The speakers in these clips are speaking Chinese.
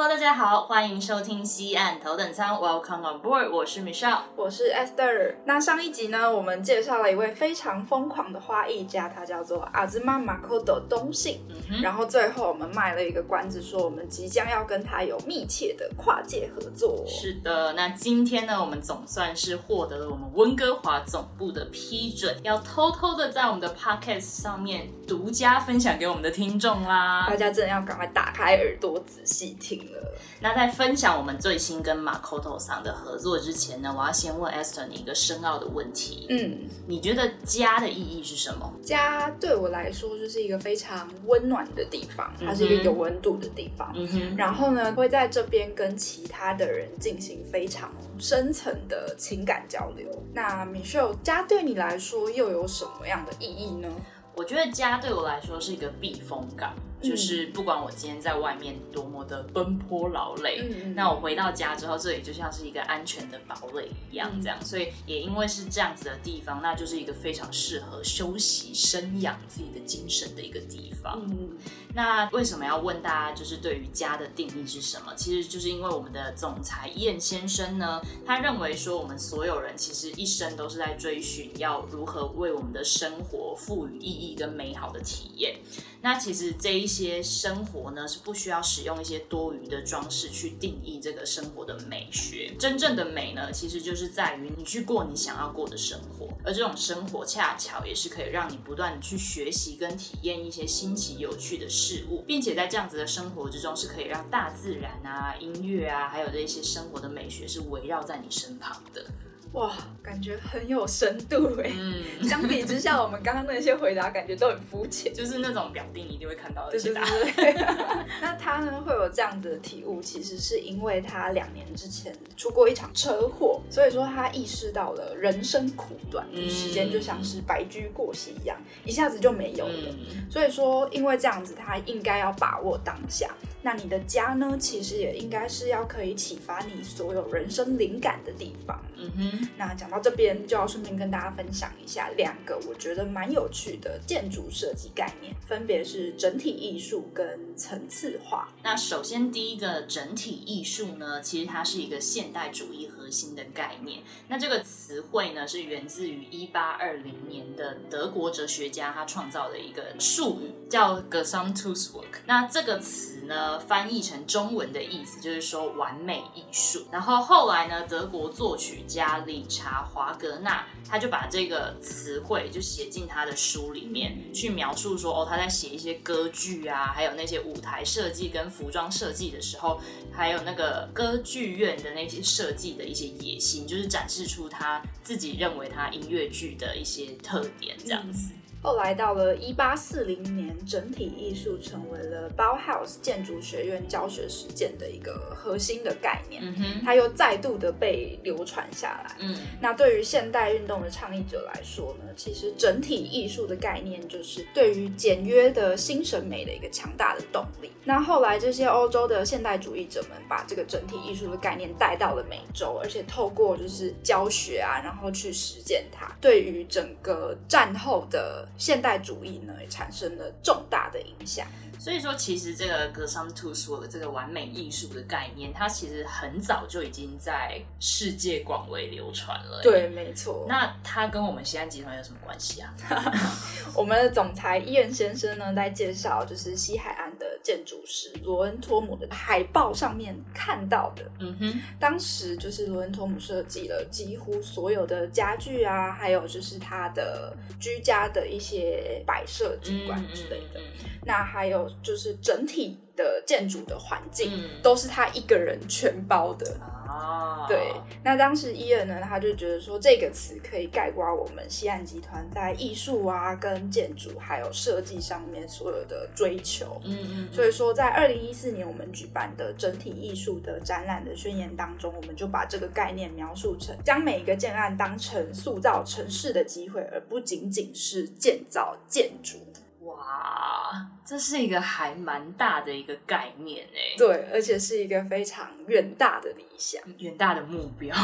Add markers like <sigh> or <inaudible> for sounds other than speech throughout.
Hello，大家好，欢迎收听西岸头等舱，Welcome on board，我是 Michelle，我是 Esther。那上一集呢，我们介绍了一位非常疯狂的花艺家，他叫做阿兹玛马科的东信。嗯然后最后我们卖了一个关子，说我们即将要跟他有密切的跨界合作。是的，那今天呢，我们总算是获得了我们温哥华总部的批准，要偷偷的在我们的 Podcast 上面独家分享给我们的听众啦。大家真的要赶快打开耳朵仔细听。那在分享我们最新跟马 t 头桑的合作之前呢，我要先问 Esther 你一个深奥的问题。嗯，你觉得家的意义是什么？家对我来说就是一个非常温暖的地方，它是一个有温度的地方。嗯哼，然后呢，会在这边跟其他的人进行非常深层的情感交流。那 Michelle，家对你来说又有什么样的意义呢？我觉得家对我来说是一个避风港。就是不管我今天在外面多么的奔波劳累，那我回到家之后，这里就像是一个安全的堡垒一样，这样。所以也因为是这样子的地方，那就是一个非常适合休息、生养自己的精神的一个地方。那为什么要问大家，就是对于家的定义是什么？其实就是因为我们的总裁燕先生呢，他认为说我们所有人其实一生都是在追寻要如何为我们的生活赋予意义跟美好的体验。那其实这一些生活呢，是不需要使用一些多余的装饰去定义这个生活的美学。真正的美呢，其实就是在于你去过你想要过的生活，而这种生活恰巧也是可以让你不断的去学习跟体验一些新奇有趣的事物，并且在这样子的生活之中，是可以让大自然啊、音乐啊，还有这些生活的美学是围绕在你身旁的。哇，感觉很有深度哎！嗯，<laughs> 相比之下，我们刚刚那些回答感觉都很肤浅，就是那种表定一定会看到的对对对。<laughs> 那他呢会有这样子的体悟，其实是因为他两年之前出过一场车祸，所以说他意识到了人生苦短，时间就像是白驹过隙一样，一下子就没有了。所以说，因为这样子，他应该要把握当下。那你的家呢？其实也应该是要可以启发你所有人生灵感的地方。嗯哼。那讲到这边，就要顺便跟大家分享一下两个我觉得蛮有趣的建筑设计概念，分别是整体艺术跟层次化。那首先第一个整体艺术呢，其实它是一个现代主义新的概念。那这个词汇呢，是源自于一八二零年的德国哲学家他创造的一个术语，叫 Gesamtkunstwerk。那这个词呢？翻译成中文的意思就是说完美艺术。然后后来呢，德国作曲家理查华格纳他就把这个词汇就写进他的书里面，去描述说哦，他在写一些歌剧啊，还有那些舞台设计跟服装设计的时候，还有那个歌剧院的那些设计的一些野心，就是展示出他自己认为他音乐剧的一些特点这样子。后来到了一八四零年，整体艺术成为了 Bauhaus 建筑学院教学实践的一个核心的概念，嗯它又再度的被流传下来。嗯，那对于现代运动的倡议者来说呢，其实整体艺术的概念就是对于简约的新审美的一个强大的动力。那后来这些欧洲的现代主义者们把这个整体艺术的概念带到了美洲，而且透过就是教学啊，然后去实践它，对于整个战后的。现代主义呢，也产生了重大的影响。所以说，其实这个格桑图说的这个完美艺术的概念，它其实很早就已经在世界广为流传了。对，没错。那它跟我们西安集团有什么关系啊？<laughs> 我们的总裁伊恩先生呢，在介绍就是西海岸的建筑师罗恩托姆的海报上面看到的。嗯哼，当时就是罗恩托姆设计了几乎所有的家具啊，还有就是他的居家的一些摆设景观之类的。那还有。就是整体的建筑的环境都是他一个人全包的。啊，对。那当时伊恩呢，他就觉得说这个词可以概括我们西岸集团在艺术啊、跟建筑还有设计上面所有的追求。嗯嗯。所以说，在二零一四年我们举办的整体艺术的展览的宣言当中，我们就把这个概念描述成将每一个建案当成塑造城市的机会，而不仅仅是建造建筑。哇，这是一个还蛮大的一个概念哎，对，而且是一个非常远大的理想、远大的目标。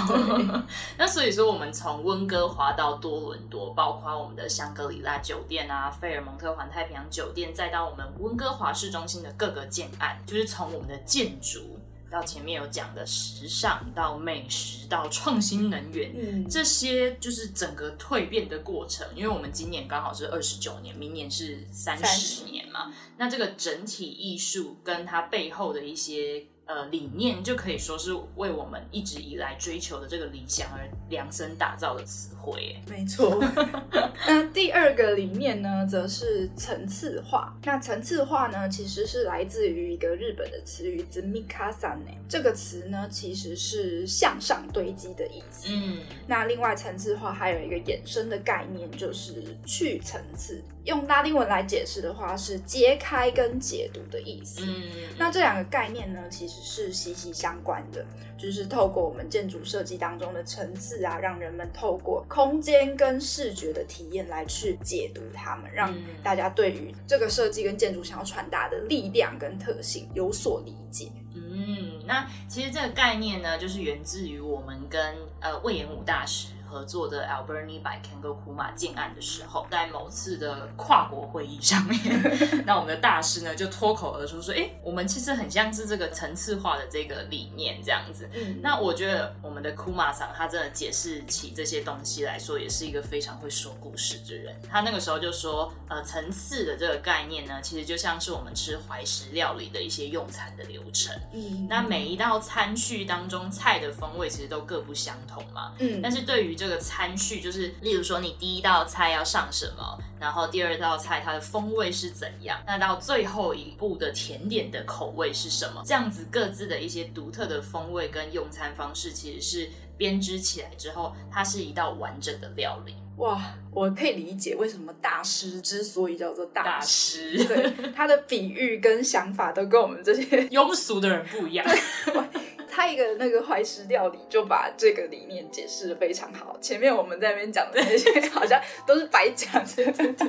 <laughs> 那所以说，我们从温哥华到多伦多，包括我们的香格里拉酒店啊、费尔蒙特环太平洋酒店，再到我们温哥华市中心的各个建案，就是从我们的建筑。到前面有讲的时尚，到美食，到创新能源，嗯，这些就是整个蜕变的过程。因为我们今年刚好是二十九年，明年是三十年嘛，那这个整体艺术跟它背后的一些。呃，理念就可以说是为我们一直以来追求的这个理想而量身打造的词汇。没错。<laughs> 那第二个理念呢，则是层次化。那层次化呢，其实是来自于一个日本的词语 “zmikasane”。这个词呢，其实是向上堆积的意思。嗯。那另外，层次化还有一个衍生的概念，就是去层次。用拉丁文来解释的话，是揭开跟解读的意思。嗯。那这两个概念呢，其实。是息息相关的，就是透过我们建筑设计当中的层次啊，让人们透过空间跟视觉的体验来去解读它们，让大家对于这个设计跟建筑想要传达的力量跟特性有所理解。嗯，那其实这个概念呢，就是源自于我们跟呃魏延武大师。合作的 Alberni by Kengo Kuma 建案的时候，在某次的跨国会议上面，<laughs> 那我们的大师呢就脱口而出说：“哎，我们其实很像是这个层次化的这个理念这样子。”嗯，那我觉得我们的 Kuma 桑他真的解释起这些东西来说，也是一个非常会说故事的人。他那个时候就说：“呃，层次的这个概念呢，其实就像是我们吃怀石料理的一些用餐的流程。嗯，那每一道餐序当中菜的风味其实都各不相同嘛。嗯，但是对于这个餐序就是，例如说你第一道菜要上什么，然后第二道菜它的风味是怎样，那到最后一步的甜点的口味是什么？这样子各自的一些独特的风味跟用餐方式，其实是编织起来之后，它是一道完整的料理。哇，我可以理解为什么大师之所以叫做大师，对他的比喻跟想法都跟我们这些庸俗的人不一样。<laughs> 他一个那个怀石料理就把这个理念解释的非常好。前面我们在那边讲的那些好像都是白讲，对对对，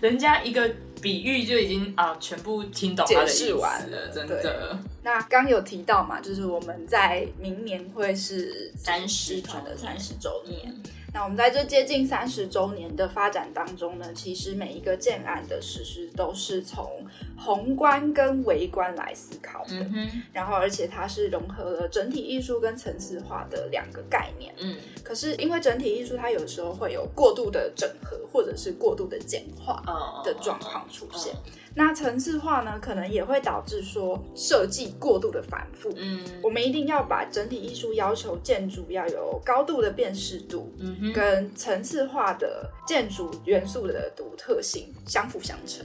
人家一个比喻就已经啊全部听懂解释完了，真的。那刚有提到嘛，就是我们在明年会是三十团的三十周年。那我们在这接近三十周年的发展当中呢，其实每一个建案的实施都是从宏观跟微观来思考的，然后而且它是融合了整体艺术跟层次化的两个概念。嗯，可是因为整体艺术它有时候会有过度的整合或者是过度的简化的状况出现。那层次化呢，可能也会导致说设计过度的繁复。嗯，我们一定要把整体艺术要求建筑要有高度的辨识度，嗯，跟层次化的建筑元素的独特性相辅相成。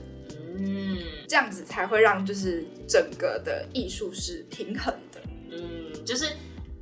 嗯，这样子才会让就是整个的艺术是平衡的。嗯，就是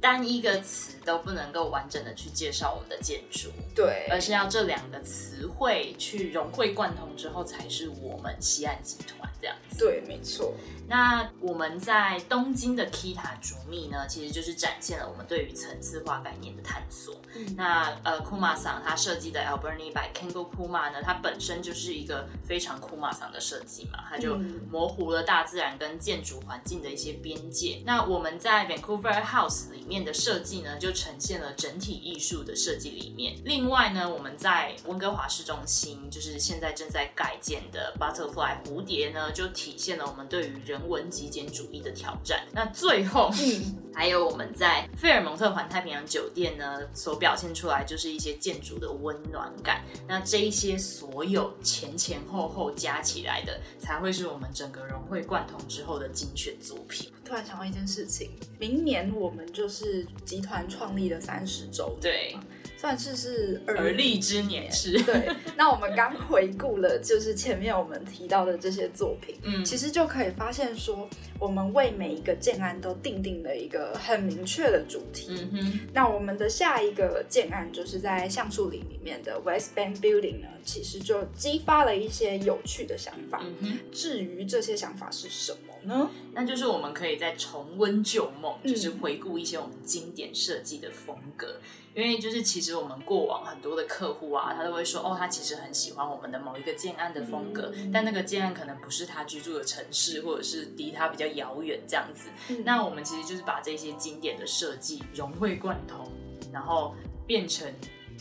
单一个词都不能够完整的去介绍我们的建筑，对，而是要这两个词汇去融会贯通之后，才是我们西岸集团这样子。对，没错。那我们在东京的 Kita 竹密呢，其实就是展现了我们对于层次化概念的探索。那呃，Kuma 桑他设计的 Alberni by Kengo Kuma 呢，它本身就是一个非常 Kuma 桑的设计嘛，它就模糊了大自然跟建筑环境的一些边界。那我们在 Vancouver House 里面的设计呢，就呈现了整体艺术的设计理念。另外呢，我们在温哥华市中心，就是现在正在改建的 Butterfly 蝴蝶呢，就体现了我们对于人。人文极简主义的挑战。那最后，<laughs> 还有我们在费尔蒙特环太平洋酒店呢，所表现出来就是一些建筑的温暖感。那这一些所有前前后后加起来的，才会是我们整个融会贯通之后的精选作品。突然想到一件事情，明年我们就是集团创立的三十周，对。算是是而立之年是。对，那我们刚回顾了，就是前面我们提到的这些作品，嗯，其实就可以发现说，我们为每一个建案都定定了一个很明确的主题。嗯哼，那我们的下一个建案就是在橡树林里面的 West Bank Building 呢，其实就激发了一些有趣的想法。嗯哼，至于这些想法是什么呢？那就是我们可以再重温旧梦，就是回顾一些我们经典设计的风格。因为就是其实我们过往很多的客户啊，他都会说哦，他其实很喜欢我们的某一个建案的风格，但那个建案可能不是他居住的城市，或者是离他比较遥远这样子。那我们其实就是把这些经典的设计融会贯通，然后变成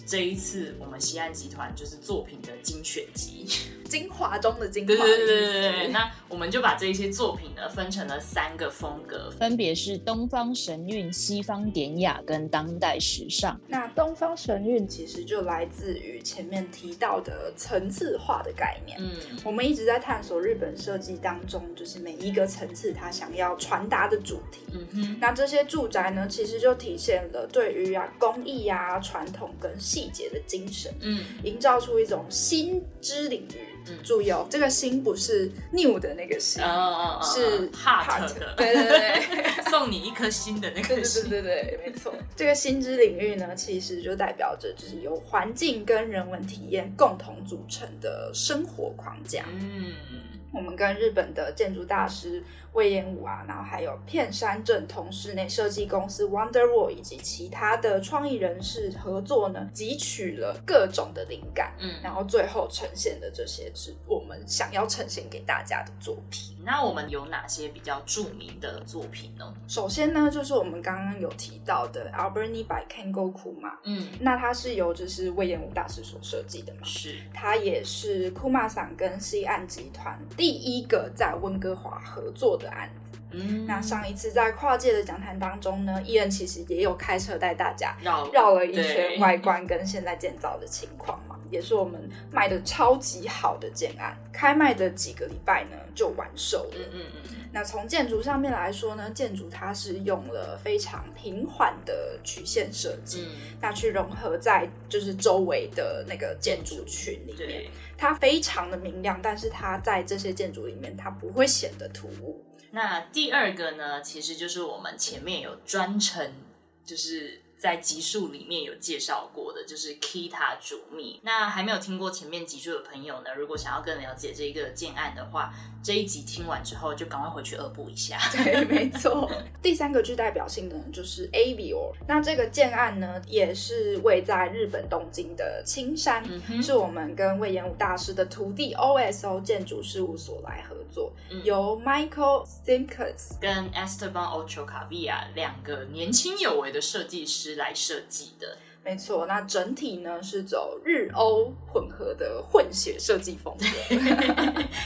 这一次我们西安集团就是作品的精选集。精华中的精华。对对对对对那我们就把这些作品呢分成了三个风格，分别是东方神韵、西方典雅跟当代时尚。那东方神韵其实就来自于前面提到的层次化的概念。嗯，我们一直在探索日本设计当中，就是每一个层次它想要传达的主题。嗯哼。那这些住宅呢，其实就体现了对于啊工艺啊传统跟细节的精神。嗯，营造出一种新知领域。注意哦，这个心不是 new 的那个心，是 heart 的，对对对，<laughs> 送你一颗心的那个心，对对对，没错。这个心之领域呢，其实就代表着就是由环境跟人文体验共同组成的生活框架。嗯，我们跟日本的建筑大师。魏延武啊，然后还有片山正同室内设计公司 Wonderwall 以及其他的创意人士合作呢，汲取了各种的灵感，嗯，然后最后呈现的这些是我们想要呈现给大家的作品。那我们有哪些比较著名的作品呢？首先呢，就是我们刚刚有提到的 Alberni by Kengo Kuma，嗯，那它是由就是魏延武大师所设计的嘛，是，它也是 Kuma 桑跟西岸集团第一个在温哥华合作的。案子，嗯，那上一次在跨界的讲坛当中呢，伊恩其实也有开车带大家绕绕了一圈外观跟现在建造的情况嘛，也是我们卖的超级好的建案，开卖的几个礼拜呢就完售了。嗯嗯嗯。那从建筑上面来说呢，建筑它是用了非常平缓的曲线设计，那去融合在就是周围的那个建筑群里面，它非常的明亮，但是它在这些建筑里面它不会显得突兀。那第二个呢，其实就是我们前面有专程，就是在集数里面有介绍过的，就是 Kita 主秘。那还没有听过前面集数的朋友呢，如果想要更了解这个建案的话。这一集听完之后，就赶快回去恶补一下。对，没错。第三个具代表性的就是 Avio。那这个建案呢，也是位在日本东京的青山，是我们跟魏延武大师的徒弟 OSO 建筑事务所来合作，由 Michael Simkins 跟 Esteban Ochoa Via 两个年轻有为的设计师来设计的。没错，那整体呢是走日欧混合的混血设计风格，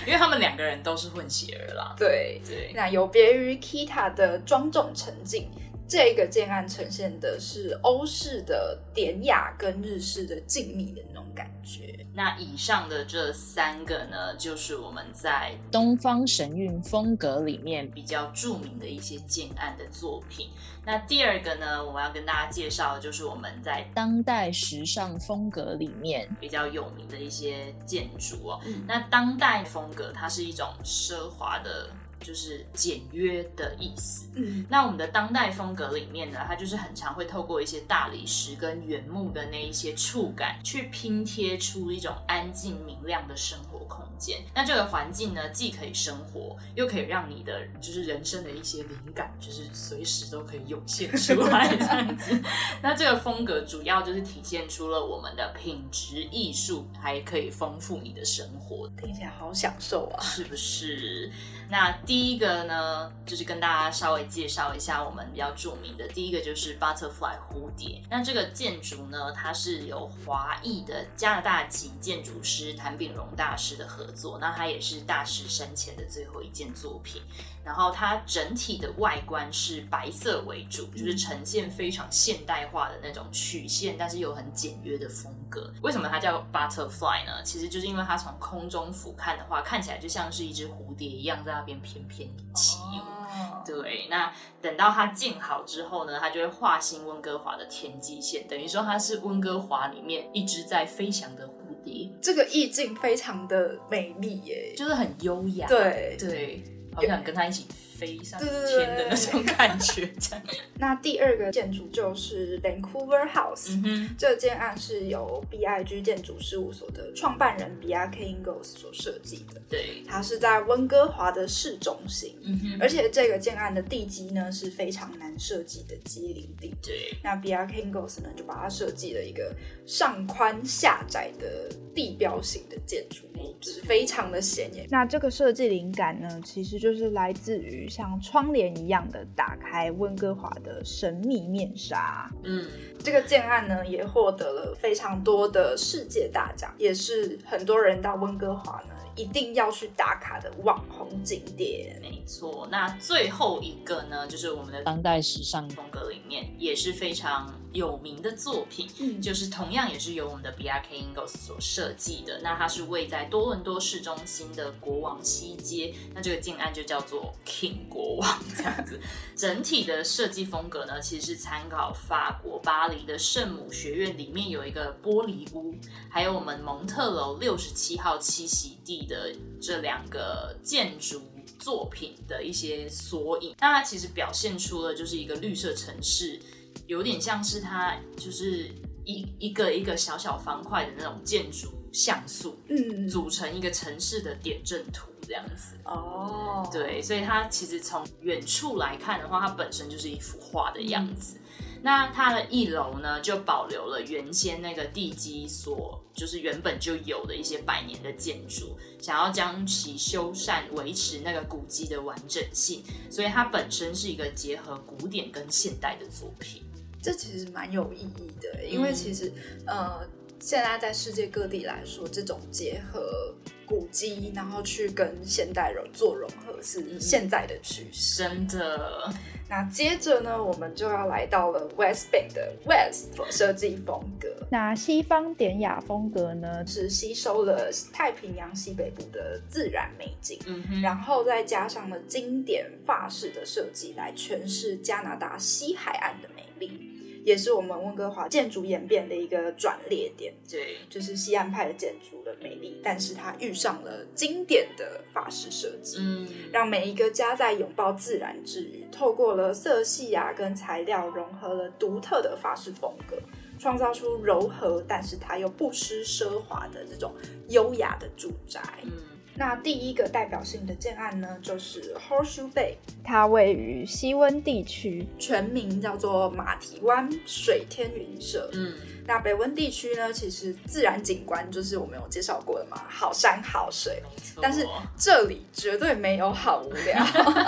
因为他们两个人都是混血儿啦。对对，那有别于 Kita 的庄重沉静，这个建案呈现的是欧式的典雅跟日式的静谧的那种感觉。那以上的这三个呢，就是我们在东方神韵风格里面比较著名的一些建案的作品。那第二个呢，我们要跟大家介绍的就是我们在当代时尚风格里面比较有名的一些建筑哦。那当代风格它是一种奢华的。就是简约的意思。嗯，那我们的当代风格里面呢，它就是很常会透过一些大理石跟原木的那一些触感，去拼贴出一种安静明亮的生活空间。那这个环境呢，既可以生活，又可以让你的就是人生的一些灵感，就是随时都可以涌现出来这样子。<laughs> 那这个风格主要就是体现出了我们的品质艺术，还可以丰富你的生活。听起来好享受啊，是不是？那第一个呢，就是跟大家稍微介绍一下我们比较著名的。第一个就是 Butterfly 蝴蝶。那这个建筑呢，它是由华裔的加拿大籍建筑师谭炳荣大师的合作。那它也是大师生前的最后一件作品。然后它整体的外观是白色为主，就是呈现非常现代化的那种曲线，但是又很简约的风格。为什么它叫 Butterfly 呢？其实就是因为它从空中俯瞰的话，看起来就像是一只蝴蝶一样在那边翩翩起舞。对，那等到它建好之后呢，它就会划新温哥华的天际线，等于说它是温哥华里面一只在飞翔的蝴蝶。这个意境非常的美丽耶，就是很优雅。对对，好想跟他一起。飞上天的那种感觉。<laughs> <laughs> 那第二个建筑就是 Vancouver House，这建案是由 BIG 建筑事务所的创办人 b r k Ingles 所设计的。对，它是在温哥华的市中心，而且这个建案的地基呢是非常难设计的机灵地。对，那 b r k Ingles 呢就把它设计了一个上宽下窄的地标型的建筑，就是非常的显眼。那这个设计灵感呢，其实就是来自于。像窗帘一样的打开温哥华的神秘面纱。嗯，这个建案呢也获得了非常多的世界大奖，也是很多人到温哥华呢。一定要去打卡的网红景点，没错。那最后一个呢，就是我们的当代时尚风格里面也是非常有名的作品，嗯，就是同样也是由我们的 B R K Ingles 所设计的。那它是位在多伦多市中心的国王西街，那这个建案就叫做 King 国王这样子。<laughs> 整体的设计风格呢，其实是参考法国巴黎的圣母学院里面有一个玻璃屋，还有我们蒙特楼六十七号栖息地。的这两个建筑作品的一些缩影，那它其实表现出了就是一个绿色城市，有点像是它就是一一个一个小小方块的那种建筑像素，嗯，组成一个城市的点阵图这样子。哦，对，所以它其实从远处来看的话，它本身就是一幅画的样子。那它的一楼呢，就保留了原先那个地基所，就是原本就有的一些百年的建筑，想要将其修缮，维持那个古迹的完整性，所以它本身是一个结合古典跟现代的作品。这其实蛮有意义的，因为其实呃，现在在世界各地来说，这种结合古迹，然后去跟现代人做融合，是现在的趋势。真的。<laughs> 那接着呢，我们就要来到了 West Bank 的 West 设计风格。那西方典雅风格呢，是吸收了太平洋西北部的自然美景，嗯然后再加上了经典法式的设计来诠释加拿大西海岸的美丽。也是我们温哥华建筑演变的一个转捩点，对，就是西岸派的建筑的美丽，但是它遇上了经典的法式设计，嗯，让每一个家在拥抱自然之余，透过了色系啊跟材料融合了独特的法式风格，创造出柔和，但是它又不失奢华的这种优雅的住宅，嗯。那第一个代表性的建案呢，就是 Horseshoe Bay，它位于西温地区，全名叫做马蹄湾水天云社。嗯。那北温地区呢，其实自然景观就是我们有介绍过的嘛，好山好水。但是这里绝对没有好无聊，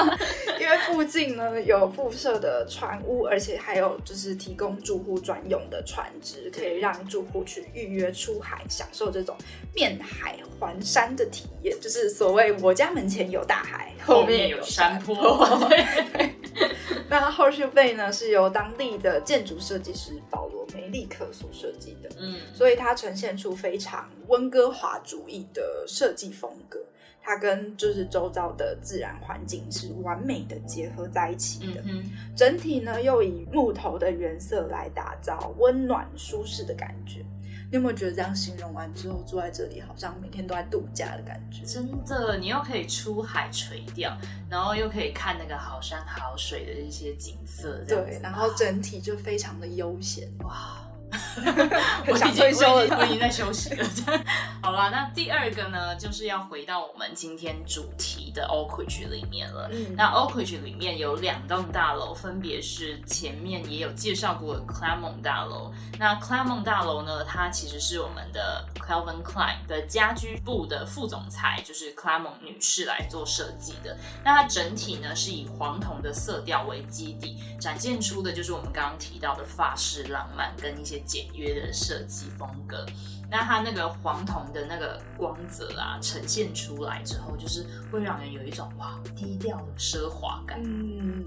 <laughs> 因为附近呢有附设的船屋，而且还有就是提供住户专用的船只，可以让住户去预约出海，享受这种面海环山的体验。就是所谓我家门前有大海，后面有山坡。<laughs> <laughs> 那 Horseshoe Bay 呢，是由当地的建筑设计师保罗梅利克所设计的，嗯，所以它呈现出非常温哥华主义的设计风格，它跟就是周遭的自然环境是完美的结合在一起的，嗯，整体呢又以木头的原色来打造温暖舒适的感觉。你有没有觉得这样形容完之后，住在这里好像每天都在度假的感觉？真的，你又可以出海垂钓，然后又可以看那个好山好水的一些景色，对，然后整体就非常的悠闲，哇。<laughs> 我已经休了，我已经在休息了。好了，那第二个呢，就是要回到我们今天主题的 Oak Ridge 里面了。那 Oak Ridge 里面有两栋大楼，分别是前面也有介绍过的 Clamon 大楼。那 Clamon 大楼呢，它其实是我们的 Calvin Klein 的家居部的副总裁，就是 Clamon 女士来做设计的。那它整体呢是以黄铜的色调为基底，展现出的就是我们刚刚提到的法式浪漫跟一些。简约的设计风格，那它那个黄铜的那个光泽啊，呈现出来之后，就是会让人有一种哇低调的奢华感。嗯，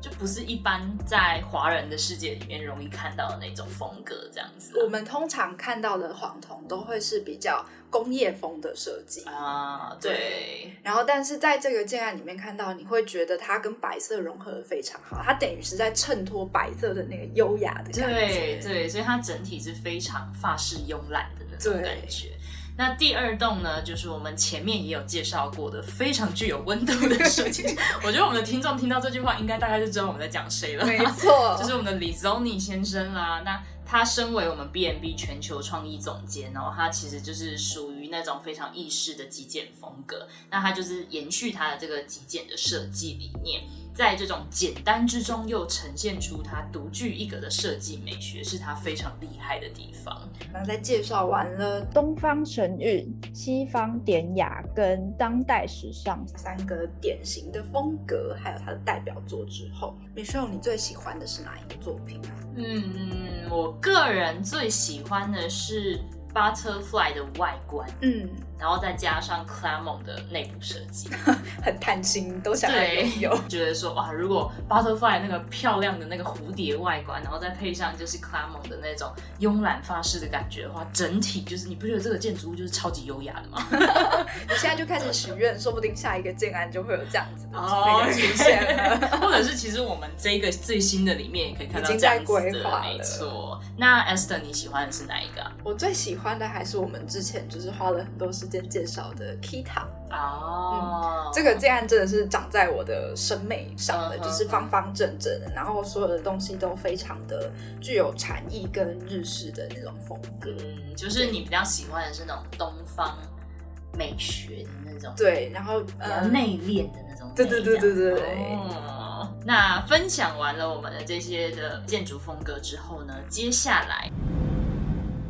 就不是一般在华人的世界里面容易看到的那种风格，这样子。我们通常看到的黄铜都会是比较工业风的设计啊，对。然后，但是在这个建案里面看到，你会觉得它跟白色融合的非常好，它等于是在衬托白色的那个优雅的感觉。对对，所以它整体是非常法式慵懒的那种感觉。那第二栋呢，就是我们前面也有介绍过的，非常具有温度的设计。<laughs> 我觉得我们的听众听到这句话，应该大概就知道我们在讲谁了。没错，<laughs> 就是我们的李 n i 先生啦。那他身为我们 B&B 全球创意总监，然后他其实就是属于那种非常意式的极简风格。那它就是延续它的这个极简的设计理念。在这种简单之中，又呈现出它独具一格的设计美学，是它非常厉害的地方。那在介绍完了东方神韵、西方典雅跟当代时尚三个典型的风格，还有它的代表作之后，Michelle，你最喜欢的是哪一个作品啊？嗯，我个人最喜欢的是 Butterfly 的外观。嗯。然后再加上 Clamon 的内部设计，<laughs> 很贪心，都想要拥有。觉得说哇，如果 Butterfly 那个漂亮的那个蝴蝶外观，然后再配上就是 Clamon 的那种慵懒发饰的感觉的话，整体就是你不觉得这个建筑物就是超级优雅的吗？你 <laughs> 现在就开始许愿，说不定下一个建安就会有这样子的 <laughs> 出现了。或者是其实我们这个最新的里面也可以看到这样子的，没错。那 Esther 你喜欢的是哪一个？我最喜欢的还是我们之前就是花了很多时。间介绍的 Kita 哦，这个建案真的是长在我的审美上的，就是方方正正的，然后所有的东西都非常的具有禅意跟日式的那种风格，嗯，就是你比较喜欢的是那种东方美学的那种，对，然后比较内敛的那种，对对对对对。哦，那分享完了我们的这些的建筑风格之后呢，接下来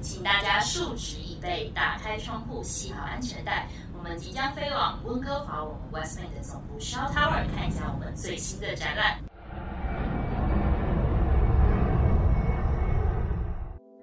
请大家竖直。备打开窗户，系好安全带。我们即将飞往温哥华，我们 Westman 的总部 Shaw Tower，看一下我们最新的展览。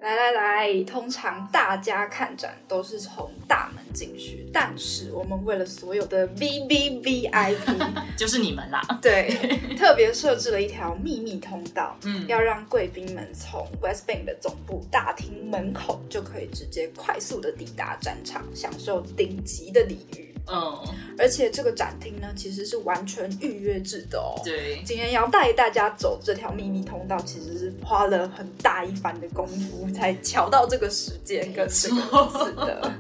来来来，通常大家看展都是从大门进去，但是我们为了所有的 V V V I P，<laughs> 就是你们啦，对，特别设置了一条秘密通道，嗯，要让贵宾们从 West Bank 的总部大厅门口就可以直接快速的抵达战场，享受顶级的礼遇。嗯，而且这个展厅呢，其实是完全预约制的哦。对，今天要带大家走这条秘密通道，其实是花了很大一番的功夫才瞧到这个时间跟这个 <laughs> 字的。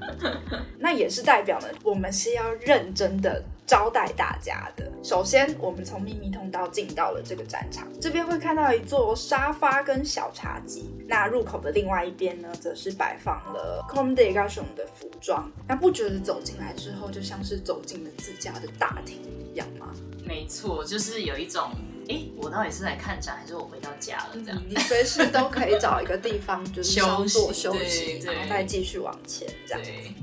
也是代表了我们是要认真的。招待大家的。首先，我们从秘密通道进到了这个战场，这边会看到一座沙发跟小茶几。那入口的另外一边呢，则是摆放了 Comde g a s h o n 的服装。那不觉得走进来之后，就像是走进了自家的大厅一样吗？没错，就是有一种。哎，我到底是来看展，还是我回到家了？这样，你随时都可以找一个地方，就是稍作休息，然后再继续往前这样。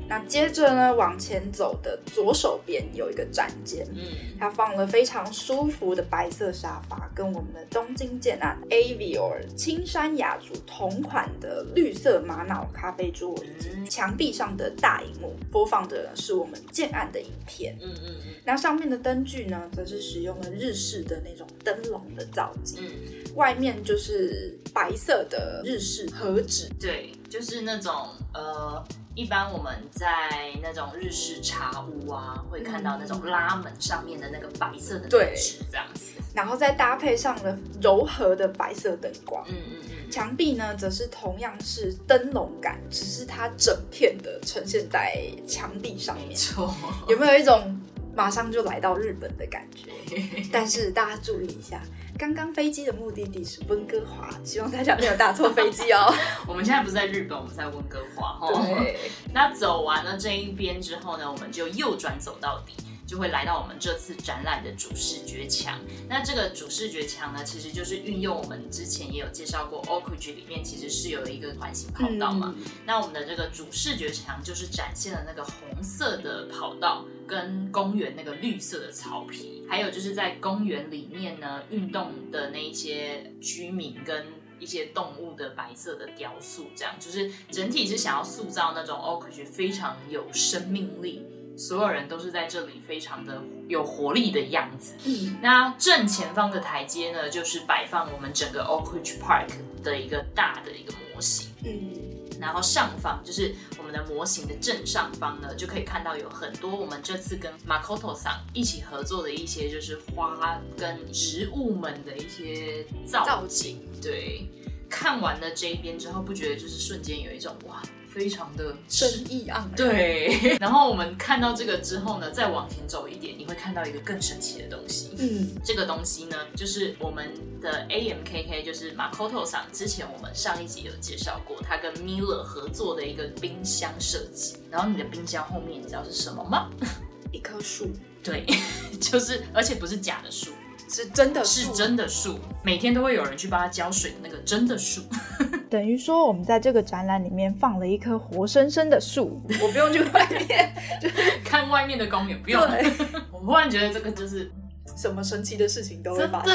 那接着呢，往前走的左手边有一个展间，嗯，它放了非常舒服的白色沙发，跟我们的东京建案 Avior 青山雅族同款的绿色玛瑙咖啡桌，以及墙壁上的大荧幕播放的是我们建案的影片。嗯嗯嗯。那上面的灯具呢，则是使用了日式的那种灯。灯笼的造景，嗯，外面就是白色的日式和纸，对，就是那种呃，一般我们在那种日式茶屋啊，会看到那种拉门上面的那个白色的纸这样子，然后再搭配上了柔和的白色灯光，嗯嗯嗯，墙壁呢则是同样是灯笼感，只是它整片的呈现在墙壁上面，错，有没有一种？马上就来到日本的感觉，<laughs> 但是大家注意一下，刚刚飞机的目的地是温哥华，希望大家没有搭错飞机哦。<laughs> 我们现在不在日本，我们在温哥华。对，<laughs> 那走完了这一边之后呢，我们就右转走到底。就会来到我们这次展览的主视觉墙。那这个主视觉墙呢，其实就是运用我们之前也有介绍过 o k g 里面其实是有一个环形跑道嘛。那我们的这个主视觉墙就是展现了那个红色的跑道跟公园那个绿色的草皮，还有就是在公园里面呢运动的那一些居民跟一些动物的白色的雕塑，这样就是整体是想要塑造那种 o k g 非常有生命力。所有人都是在这里非常的有活力的样子。嗯，那正前方的台阶呢，就是摆放我们整个 Oak Ridge Park 的一个大的一个模型。嗯。然后上方就是我们的模型的正上方呢，就可以看到有很多我们这次跟 Makoto 桑一起合作的一些就是花跟植物们的一些造景。对，看完了这一边之后，不觉得就是瞬间有一种哇。非常的生意盎然。对，<laughs> 然后我们看到这个之后呢，再往前走一点，你会看到一个更神奇的东西。嗯，这个东西呢，就是我们的 AMKK，就是 Makoto 上之前我们上一集有介绍过，他跟 Miller 合作的一个冰箱设计。然后你的冰箱后面，你知道是什么吗？<laughs> 一棵树。对，<laughs> 就是，而且不是假的树。是真的，是真的树，每天都会有人去帮它浇水的那个真的树。等于说，我们在这个展览里面放了一棵活生生的树，<laughs> 我不用去外面，<laughs> 就是 <laughs> 看外面的公园，不用。我忽然觉得这个就是什么神奇的事情都会发生。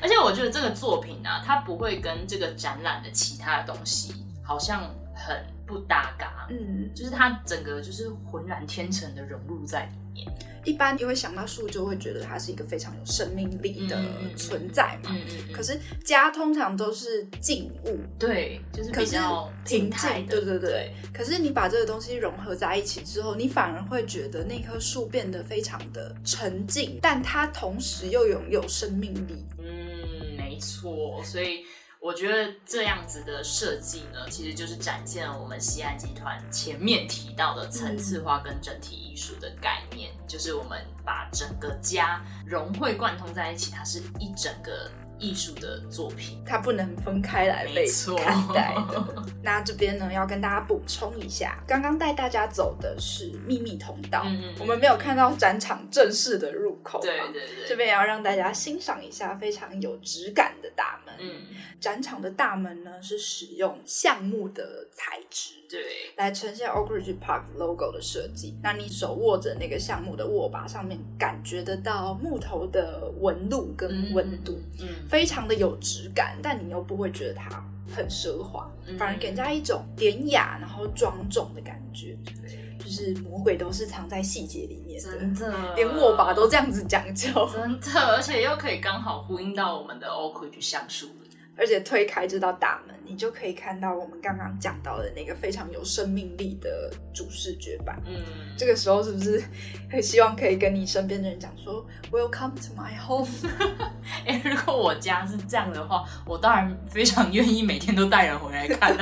而且我觉得这个作品啊，它不会跟这个展览的其他的东西好像很不搭嘎。嗯，就是它整个就是浑然天成的融入在里面。一般你会想到树，就会觉得它是一个非常有生命力的存在嘛。可是家通常都是静物，对，就是比较静态的。对对对。可是你把这个东西融合在一起之后，你反而会觉得那棵树变得非常的沉静，但它同时又拥有生命力。嗯，没错。所以。我觉得这样子的设计呢，其实就是展现了我们西安集团前面提到的层次化跟整体艺术的概念，就是我们把整个家融会贯通在一起，它是一整个。艺术的作品，它不能分开来被看待的。<laughs> 那这边呢，要跟大家补充一下，刚刚带大家走的是秘密通道，我们没有看到展场正式的入口。对对对，这边也要让大家欣赏一下非常有质感的大门。嗯，展场的大门呢是使用橡木的材质。对，来呈现 Oak Ridge Park logo 的设计。那你手握着那个橡木的握把，上面感觉得到木头的纹路跟温度，嗯，非常的有质感，但你又不会觉得它很奢华，反而给人家一种典雅然后庄重的感觉。对，就是魔鬼都是藏在细节里面，真的，连握把都这样子讲究，真的，而且又可以刚好呼应到我们的 Oak Ridge 橡树。而且推开这道大门，你就可以看到我们刚刚讲到的那个非常有生命力的主视觉版。嗯，这个时候是不是很希望可以跟你身边的人讲说，Welcome to my home。<laughs> 哎，如果我家是这样的话，我当然非常愿意每天都带人回来看。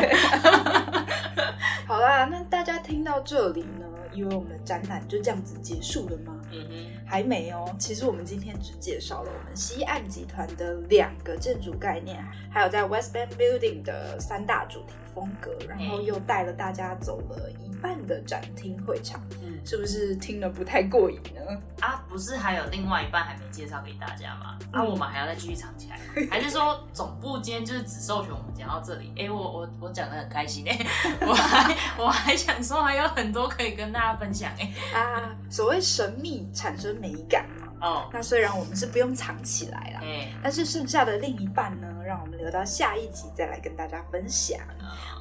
好啦，那大家听到这里呢，以为我们的展览就这样子结束了吗？嗯哼，还没哦。其实我们今天只介绍了我们西岸集团的两个建筑概念，还有在 West Bank Building 的三大主题风格，然后又带了大家走了一半的展厅会场。嗯，是不是听了不太过瘾呢？啊，不是，还有另外一半还没介绍给大家吗？那我们还要再继续藏起来，<laughs> 还是说总部今天就是只授权我们讲到这里？哎，我我我讲的很开心哎，<laughs> 我还我还想说还有很多可以跟大家分享哎啊，所谓神秘。产生美感嘛？哦，那虽然我们是不用藏起来了，但是剩下的另一半呢，让我们留到下一集再来跟大家分享。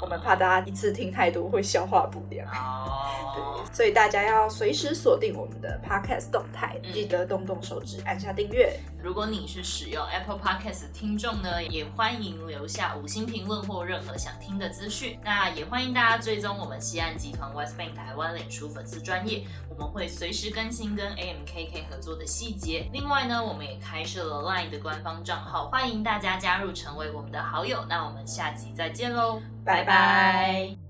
我们怕大家一次听太多会消化不良，<laughs> 对，所以大家要随时锁定我们的 podcast 动态，记得动动手指按下订阅。如果你是使用 Apple Podcast 听众呢，也欢迎留下五星评论或任何想听的资讯。那也欢迎大家追踪我们西岸集团 West Bank 台湾脸书粉丝专业，我们会随时更新跟 AMKK 合作的细节。另外呢，我们也开设了 Line 的官方账号，欢迎大家加入成为我们的好友。那我们下集再见喽！拜拜。